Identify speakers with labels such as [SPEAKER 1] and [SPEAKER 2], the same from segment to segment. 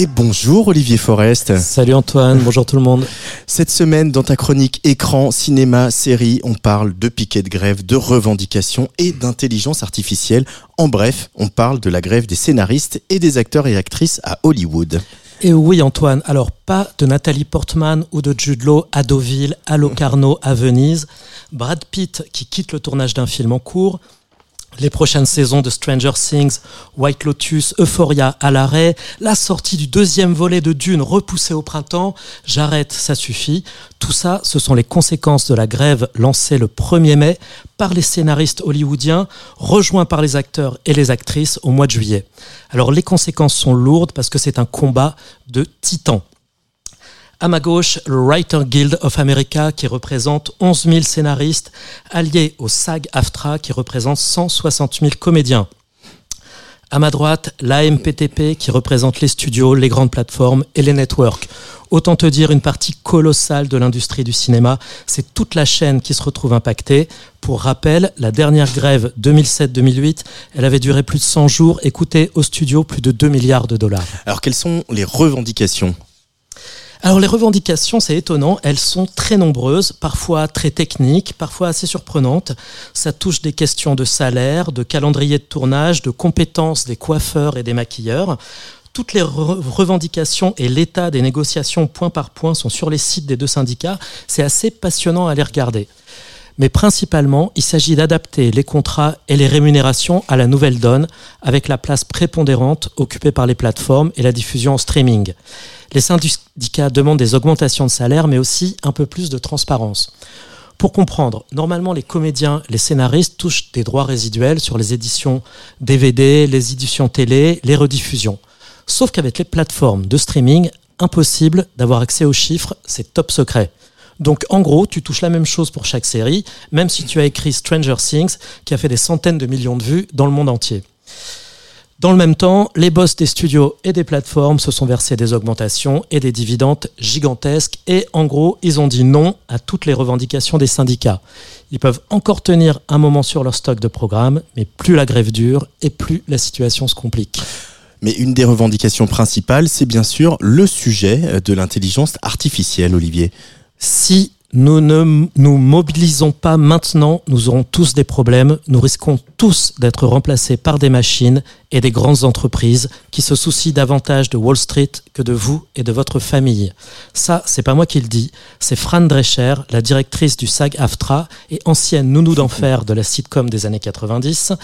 [SPEAKER 1] Et bonjour Olivier Forest.
[SPEAKER 2] Salut Antoine, bonjour tout le monde.
[SPEAKER 1] Cette semaine, dans ta chronique écran, cinéma, série, on parle de piquets de grève, de revendications et d'intelligence artificielle. En bref, on parle de la grève des scénaristes et des acteurs et actrices à Hollywood.
[SPEAKER 2] Et oui Antoine, alors pas de Nathalie Portman ou de Jude Law à Deauville, à Locarno, à Venise. Brad Pitt qui quitte le tournage d'un film en cours, les prochaines saisons de Stranger Things, White Lotus, Euphoria à l'arrêt, la sortie du deuxième volet de Dune repoussée au printemps, j'arrête, ça suffit. Tout ça, ce sont les conséquences de la grève lancée le 1er mai par les scénaristes hollywoodiens, rejoints par les acteurs et les actrices au mois de juillet. Alors les conséquences sont lourdes parce que c'est un combat de titans. À ma gauche, le Writer Guild of America qui représente 11 000 scénaristes, alliés au SAG-AFTRA qui représente 160 000 comédiens. À ma droite, l'AMPTP qui représente les studios, les grandes plateformes et les networks. Autant te dire une partie colossale de l'industrie du cinéma. C'est toute la chaîne qui se retrouve impactée. Pour rappel, la dernière grève 2007-2008, elle avait duré plus de 100 jours et coûté au studio plus de 2 milliards de dollars.
[SPEAKER 1] Alors quelles sont les revendications?
[SPEAKER 2] Alors les revendications, c'est étonnant, elles sont très nombreuses, parfois très techniques, parfois assez surprenantes. Ça touche des questions de salaire, de calendrier de tournage, de compétences des coiffeurs et des maquilleurs. Toutes les revendications et l'état des négociations point par point sont sur les sites des deux syndicats. C'est assez passionnant à les regarder. Mais principalement, il s'agit d'adapter les contrats et les rémunérations à la nouvelle donne, avec la place prépondérante occupée par les plateformes et la diffusion en streaming. Les syndicats demandent des augmentations de salaire, mais aussi un peu plus de transparence. Pour comprendre, normalement, les comédiens, les scénaristes touchent des droits résiduels sur les éditions DVD, les éditions télé, les rediffusions. Sauf qu'avec les plateformes de streaming, impossible d'avoir accès aux chiffres, c'est top secret. Donc en gros, tu touches la même chose pour chaque série, même si tu as écrit Stranger Things, qui a fait des centaines de millions de vues dans le monde entier. Dans le même temps, les boss des studios et des plateformes se sont versés des augmentations et des dividendes gigantesques et en gros, ils ont dit non à toutes les revendications des syndicats. Ils peuvent encore tenir un moment sur leur stock de programmes, mais plus la grève dure et plus la situation se complique.
[SPEAKER 1] Mais une des revendications principales, c'est bien sûr le sujet de l'intelligence artificielle, Olivier.
[SPEAKER 2] Si nous ne nous mobilisons pas maintenant, nous aurons tous des problèmes. Nous risquons tous d'être remplacés par des machines et des grandes entreprises qui se soucient davantage de Wall Street que de vous et de votre famille. Ça, c'est pas moi qui le dis, c'est Fran Drescher, la directrice du SAG-AFTRA et ancienne nounou d'enfer de la sitcom des années 90,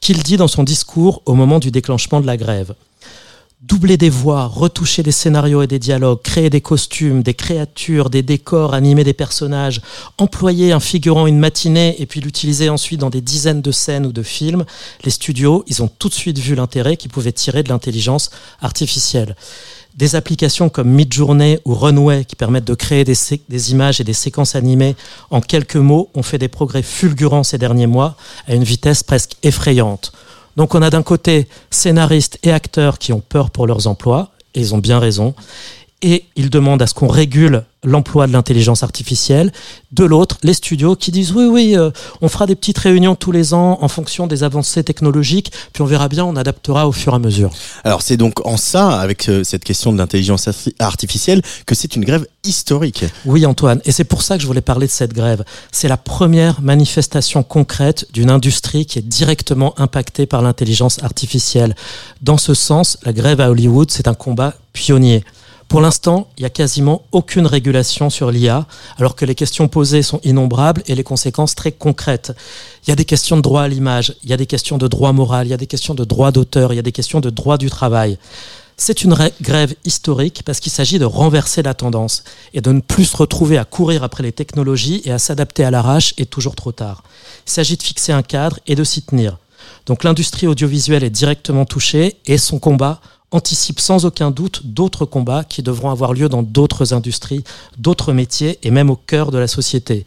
[SPEAKER 2] qui le dit dans son discours au moment du déclenchement de la grève doubler des voix, retoucher des scénarios et des dialogues, créer des costumes, des créatures, des décors, animer des personnages, employer un figurant une matinée et puis l'utiliser ensuite dans des dizaines de scènes ou de films, les studios, ils ont tout de suite vu l'intérêt qu'ils pouvaient tirer de l'intelligence artificielle. Des applications comme Midjourney ou Runway qui permettent de créer des, des, images et des séquences animées en quelques mots ont fait des progrès fulgurants ces derniers mois à une vitesse presque effrayante. Donc on a d'un côté scénaristes et acteurs qui ont peur pour leurs emplois, et ils ont bien raison, et ils demandent à ce qu'on régule l'emploi de l'intelligence artificielle. De l'autre, les studios qui disent oui, oui, euh, on fera des petites réunions tous les ans en fonction des avancées technologiques, puis on verra bien, on adaptera au fur et à mesure.
[SPEAKER 1] Alors c'est donc en ça, avec euh, cette question de l'intelligence artificielle, que c'est une grève historique.
[SPEAKER 2] Oui, Antoine, et c'est pour ça que je voulais parler de cette grève. C'est la première manifestation concrète d'une industrie qui est directement impactée par l'intelligence artificielle. Dans ce sens, la grève à Hollywood, c'est un combat pionnier. Pour l'instant, il n'y a quasiment aucune régulation sur l'IA, alors que les questions posées sont innombrables et les conséquences très concrètes. Il y a des questions de droit à l'image, il y a des questions de droit moral, il y a des questions de droit d'auteur, il y a des questions de droit du travail. C'est une grève historique parce qu'il s'agit de renverser la tendance et de ne plus se retrouver à courir après les technologies et à s'adapter à l'arrache et toujours trop tard. Il s'agit de fixer un cadre et de s'y tenir. Donc l'industrie audiovisuelle est directement touchée et son combat anticipe sans aucun doute d'autres combats qui devront avoir lieu dans d'autres industries, d'autres métiers et même au cœur de la société.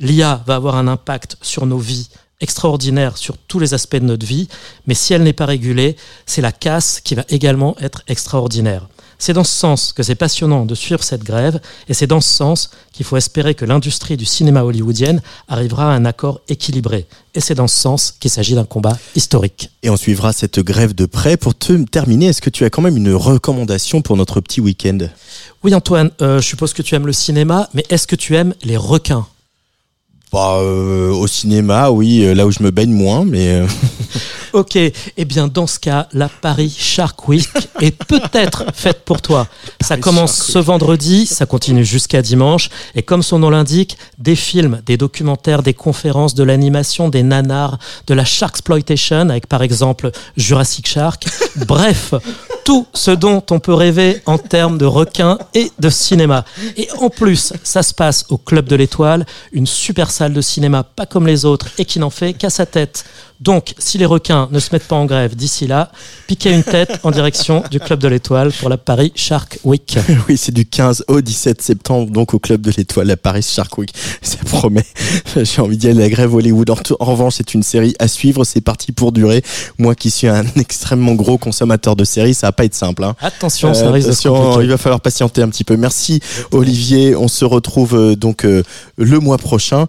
[SPEAKER 2] L'IA va avoir un impact sur nos vies extraordinaire sur tous les aspects de notre vie, mais si elle n'est pas régulée, c'est la casse qui va également être extraordinaire. C'est dans ce sens que c'est passionnant de suivre cette grève, et c'est dans ce sens qu'il faut espérer que l'industrie du cinéma hollywoodienne arrivera à un accord équilibré. Et c'est dans ce sens qu'il s'agit d'un combat historique.
[SPEAKER 1] Et on suivra cette grève de près. Pour te terminer, est-ce que tu as quand même une recommandation pour notre petit week-end?
[SPEAKER 2] Oui Antoine, euh, je suppose que tu aimes le cinéma, mais est-ce que tu aimes les requins?
[SPEAKER 1] Bah, euh, au cinéma, oui, euh, là où je me baigne moins, mais.
[SPEAKER 2] Ok, eh bien dans ce cas, la Paris Shark Week est peut-être faite pour toi. Ça commence ce vendredi, ça continue jusqu'à dimanche, et comme son nom l'indique, des films, des documentaires, des conférences, de l'animation, des nanars, de la Sharksploitation, avec par exemple Jurassic Shark, bref, tout ce dont on peut rêver en termes de requins et de cinéma. Et en plus, ça se passe au Club de l'Étoile, une super salle de cinéma pas comme les autres et qui n'en fait qu'à sa tête. Donc, si les requins ne se mettent pas en grève d'ici là, piquez une tête en direction du Club de l'Étoile pour la Paris Shark Week.
[SPEAKER 1] oui, c'est du 15 au 17 septembre, donc au Club de l'Étoile à Paris Shark Week. Ça promet. J'ai envie d'y aller. La grève Hollywood. En, revanche, c'est une série à suivre. C'est parti pour durer. Moi qui suis un extrêmement gros consommateur de séries, ça va pas être simple. Hein.
[SPEAKER 2] Attention, ça
[SPEAKER 1] Euh,
[SPEAKER 2] risque
[SPEAKER 1] attention,
[SPEAKER 2] compliquer.
[SPEAKER 1] il va falloir patienter un petit peu. Merci Olivier. On se retrouve euh, donc euh, le mois prochain.